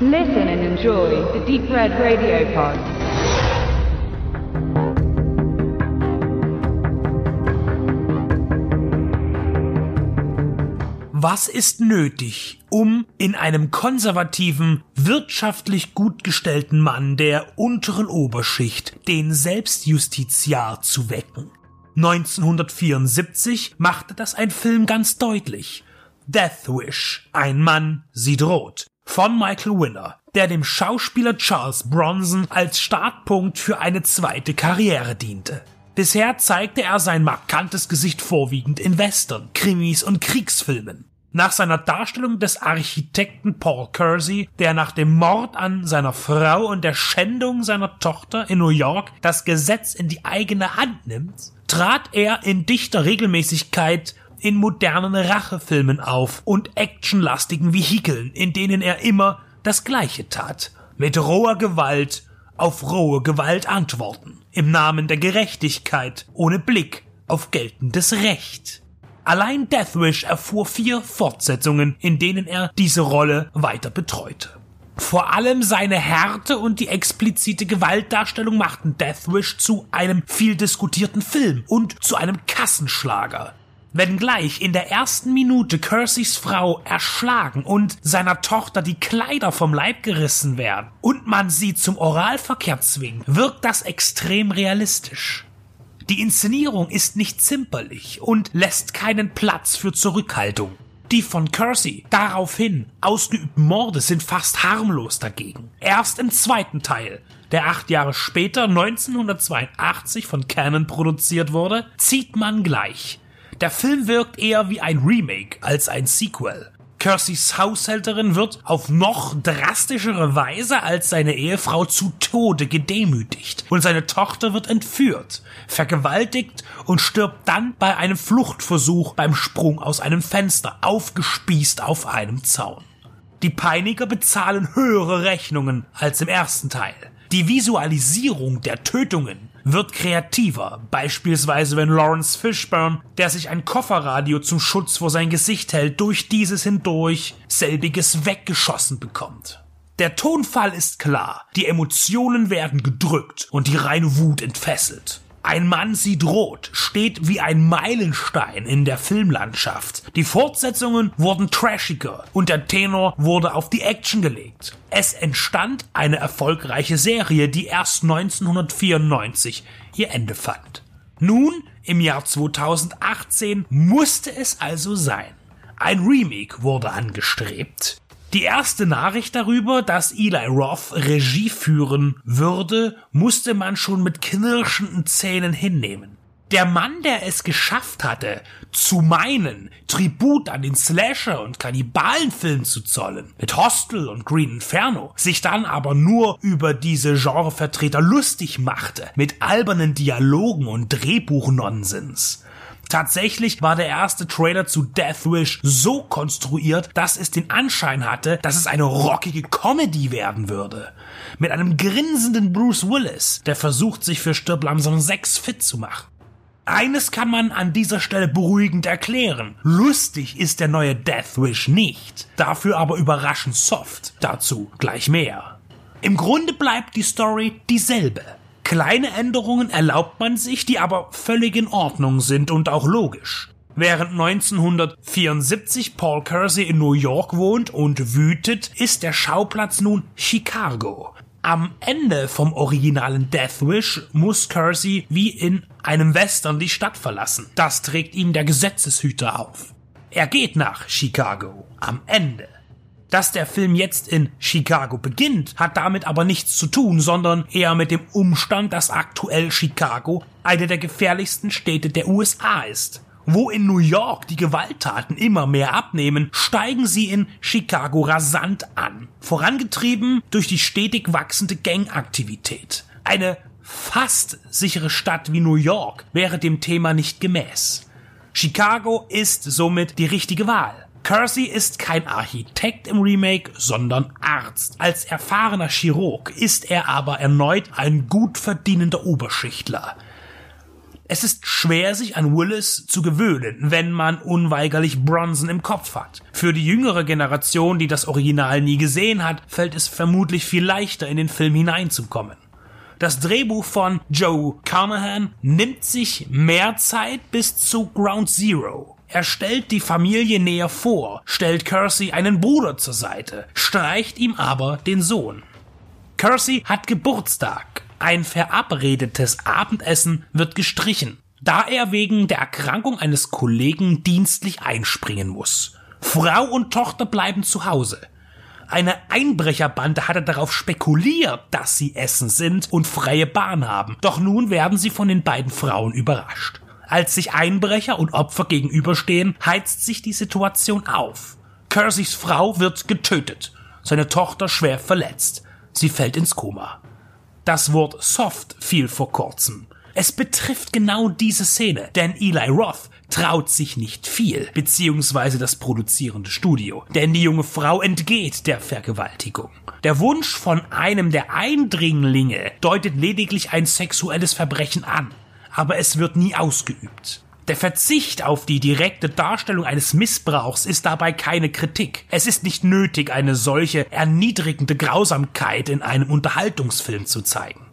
Listen and enjoy the Deep Red Radio Pod. Was ist nötig, um in einem konservativen, wirtschaftlich gut gestellten Mann der unteren Oberschicht den Selbstjustiziar zu wecken? 1974 machte das ein Film ganz deutlich. Death Wish, ein Mann sieht rot, von Michael Winner, der dem Schauspieler Charles Bronson als Startpunkt für eine zweite Karriere diente. Bisher zeigte er sein markantes Gesicht vorwiegend in Western, Krimis und Kriegsfilmen. Nach seiner Darstellung des Architekten Paul Kersey, der nach dem Mord an seiner Frau und der Schändung seiner Tochter in New York das Gesetz in die eigene Hand nimmt, trat er in dichter Regelmäßigkeit in modernen Rachefilmen auf und actionlastigen Vehikeln, in denen er immer das Gleiche tat. Mit roher Gewalt auf rohe Gewalt antworten. Im Namen der Gerechtigkeit, ohne Blick auf geltendes Recht. Allein Deathwish erfuhr vier Fortsetzungen, in denen er diese Rolle weiter betreute. Vor allem seine Härte und die explizite Gewaltdarstellung machten Deathwish zu einem viel diskutierten Film und zu einem Kassenschlager. Wenngleich in der ersten Minute Curseys Frau erschlagen und seiner Tochter die Kleider vom Leib gerissen werden und man sie zum Oralverkehr zwingt, wirkt das extrem realistisch. Die Inszenierung ist nicht zimperlich und lässt keinen Platz für Zurückhaltung. Die von Kersey daraufhin ausgeübten Morde sind fast harmlos dagegen. Erst im zweiten Teil, der acht Jahre später 1982 von Canon produziert wurde, zieht man gleich. Der Film wirkt eher wie ein Remake als ein Sequel. Kerseys Haushälterin wird auf noch drastischere Weise als seine Ehefrau zu Tode gedemütigt und seine Tochter wird entführt, vergewaltigt und stirbt dann bei einem Fluchtversuch beim Sprung aus einem Fenster, aufgespießt auf einem Zaun. Die Peiniger bezahlen höhere Rechnungen als im ersten Teil. Die Visualisierung der Tötungen wird kreativer, beispielsweise wenn Lawrence Fishburne, der sich ein Kofferradio zum Schutz vor sein Gesicht hält, durch dieses hindurch selbiges weggeschossen bekommt. Der Tonfall ist klar, die Emotionen werden gedrückt und die reine Wut entfesselt. Ein Mann sieht rot, steht wie ein Meilenstein in der Filmlandschaft. Die Fortsetzungen wurden trashiger und der Tenor wurde auf die Action gelegt. Es entstand eine erfolgreiche Serie, die erst 1994 ihr Ende fand. Nun, im Jahr 2018, musste es also sein. Ein Remake wurde angestrebt. Die erste Nachricht darüber, dass Eli Roth Regie führen würde, musste man schon mit knirschenden Zähnen hinnehmen. Der Mann, der es geschafft hatte, zu meinen, Tribut an den Slasher- und Kannibalenfilm zu zollen, mit Hostel und Green Inferno, sich dann aber nur über diese Genrevertreter lustig machte, mit albernen Dialogen und Drehbuchnonsens. Tatsächlich war der erste Trailer zu Death Wish so konstruiert, dass es den Anschein hatte, dass es eine rockige Comedy werden würde. Mit einem grinsenden Bruce Willis, der versucht, sich für Stirb langsam 6 fit zu machen. Eines kann man an dieser Stelle beruhigend erklären. Lustig ist der neue Death Wish nicht. Dafür aber überraschend soft. Dazu gleich mehr. Im Grunde bleibt die Story dieselbe. Kleine Änderungen erlaubt man sich, die aber völlig in Ordnung sind und auch logisch. Während 1974 Paul Kersey in New York wohnt und wütet, ist der Schauplatz nun Chicago. Am Ende vom originalen Death Wish muss Kersey wie in einem Western die Stadt verlassen. Das trägt ihm der Gesetzeshüter auf. Er geht nach Chicago. Am Ende. Dass der Film jetzt in Chicago beginnt, hat damit aber nichts zu tun, sondern eher mit dem Umstand, dass aktuell Chicago eine der gefährlichsten Städte der USA ist. Wo in New York die Gewalttaten immer mehr abnehmen, steigen sie in Chicago rasant an, vorangetrieben durch die stetig wachsende Gangaktivität. Eine fast sichere Stadt wie New York wäre dem Thema nicht gemäß. Chicago ist somit die richtige Wahl. Kersey ist kein Architekt im Remake, sondern Arzt. Als erfahrener Chirurg ist er aber erneut ein gut verdienender Oberschichtler. Es ist schwer, sich an Willis zu gewöhnen, wenn man unweigerlich Bronson im Kopf hat. Für die jüngere Generation, die das Original nie gesehen hat, fällt es vermutlich viel leichter, in den Film hineinzukommen. Das Drehbuch von Joe Carnahan nimmt sich mehr Zeit bis zu Ground Zero. Er stellt die Familie näher vor, stellt Kersey einen Bruder zur Seite, streicht ihm aber den Sohn. Kersey hat Geburtstag. Ein verabredetes Abendessen wird gestrichen, da er wegen der Erkrankung eines Kollegen dienstlich einspringen muss. Frau und Tochter bleiben zu Hause. Eine Einbrecherbande hatte darauf spekuliert, dass sie Essen sind und freie Bahn haben. Doch nun werden sie von den beiden Frauen überrascht. Als sich Einbrecher und Opfer gegenüberstehen, heizt sich die Situation auf. Kerseys Frau wird getötet, seine Tochter schwer verletzt. Sie fällt ins Koma. Das Wort soft fiel vor kurzem. Es betrifft genau diese Szene, denn Eli Roth traut sich nicht viel, beziehungsweise das produzierende Studio, denn die junge Frau entgeht der Vergewaltigung. Der Wunsch von einem der Eindringlinge deutet lediglich ein sexuelles Verbrechen an, aber es wird nie ausgeübt. Der Verzicht auf die direkte Darstellung eines Missbrauchs ist dabei keine Kritik. Es ist nicht nötig, eine solche erniedrigende Grausamkeit in einem Unterhaltungsfilm zu zeigen.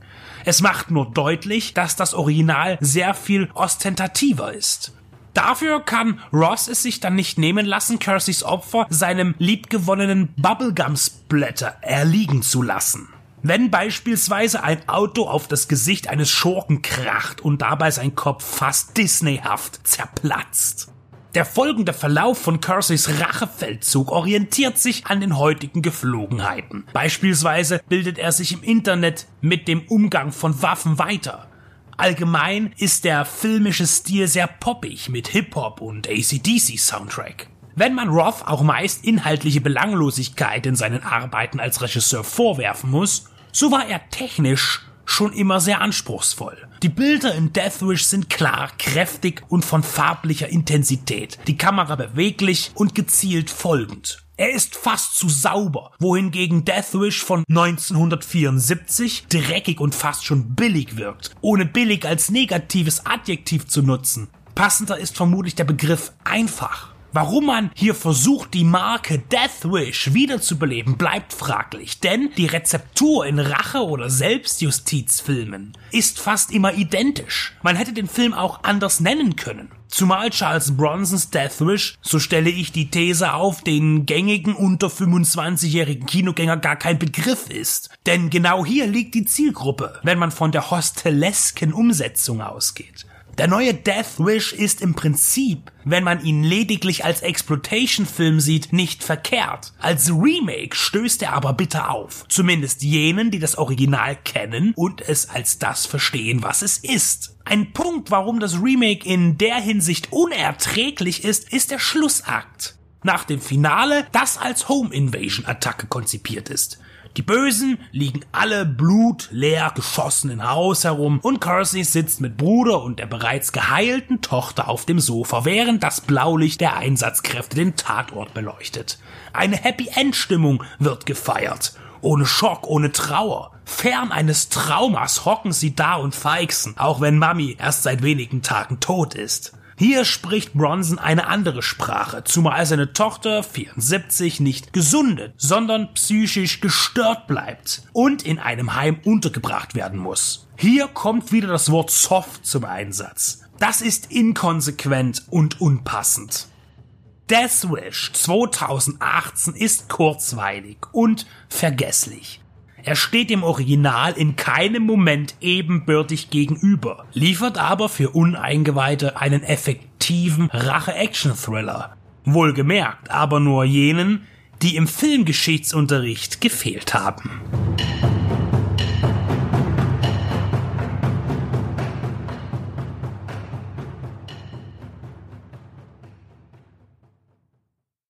Es macht nur deutlich, dass das Original sehr viel ostentativer ist. Dafür kann Ross es sich dann nicht nehmen lassen, Kerseys Opfer seinem liebgewonnenen Bubblegum-Splatter erliegen zu lassen. Wenn beispielsweise ein Auto auf das Gesicht eines Schurken kracht und dabei sein Kopf fast disneyhaft zerplatzt. Der folgende Verlauf von Kerseys Rachefeldzug orientiert sich an den heutigen Geflogenheiten. Beispielsweise bildet er sich im Internet mit dem Umgang von Waffen weiter. Allgemein ist der filmische Stil sehr poppig mit Hip-Hop und ACDC-Soundtrack. Wenn man Roth auch meist inhaltliche Belanglosigkeit in seinen Arbeiten als Regisseur vorwerfen muss, so war er technisch schon immer sehr anspruchsvoll. Die Bilder in Deathwish sind klar, kräftig und von farblicher Intensität, die Kamera beweglich und gezielt folgend. Er ist fast zu sauber, wohingegen Deathwish von 1974 dreckig und fast schon billig wirkt, ohne billig als negatives Adjektiv zu nutzen. Passender ist vermutlich der Begriff einfach. Warum man hier versucht, die Marke Death Wish wiederzubeleben, bleibt fraglich, denn die Rezeptur in Rache- oder Selbstjustizfilmen ist fast immer identisch. Man hätte den Film auch anders nennen können. Zumal Charles Bronsons Death Wish, so stelle ich die These auf, den gängigen unter 25-jährigen Kinogänger gar kein Begriff ist. Denn genau hier liegt die Zielgruppe, wenn man von der hostelesken Umsetzung ausgeht. Der neue Death Wish ist im Prinzip, wenn man ihn lediglich als Exploitation-Film sieht, nicht verkehrt. Als Remake stößt er aber bitter auf. Zumindest jenen, die das Original kennen und es als das verstehen, was es ist. Ein Punkt, warum das Remake in der Hinsicht unerträglich ist, ist der Schlussakt. Nach dem Finale, das als Home Invasion Attacke konzipiert ist. Die Bösen liegen alle blutleer geschossen im Haus herum und Kersey sitzt mit Bruder und der bereits geheilten Tochter auf dem Sofa, während das Blaulicht der Einsatzkräfte den Tatort beleuchtet. Eine Happy End Stimmung wird gefeiert. Ohne Schock, ohne Trauer. Fern eines Traumas hocken sie da und feixen, auch wenn Mami erst seit wenigen Tagen tot ist. Hier spricht Bronson eine andere Sprache, zumal seine Tochter 74 nicht gesundet, sondern psychisch gestört bleibt und in einem Heim untergebracht werden muss. Hier kommt wieder das Wort soft zum Einsatz. Das ist inkonsequent und unpassend. Death Wish 2018 ist kurzweilig und vergesslich. Er steht dem Original in keinem Moment ebenbürtig gegenüber, liefert aber für Uneingeweihte einen effektiven Rache-Action-Thriller. Wohlgemerkt, aber nur jenen, die im Filmgeschichtsunterricht gefehlt haben.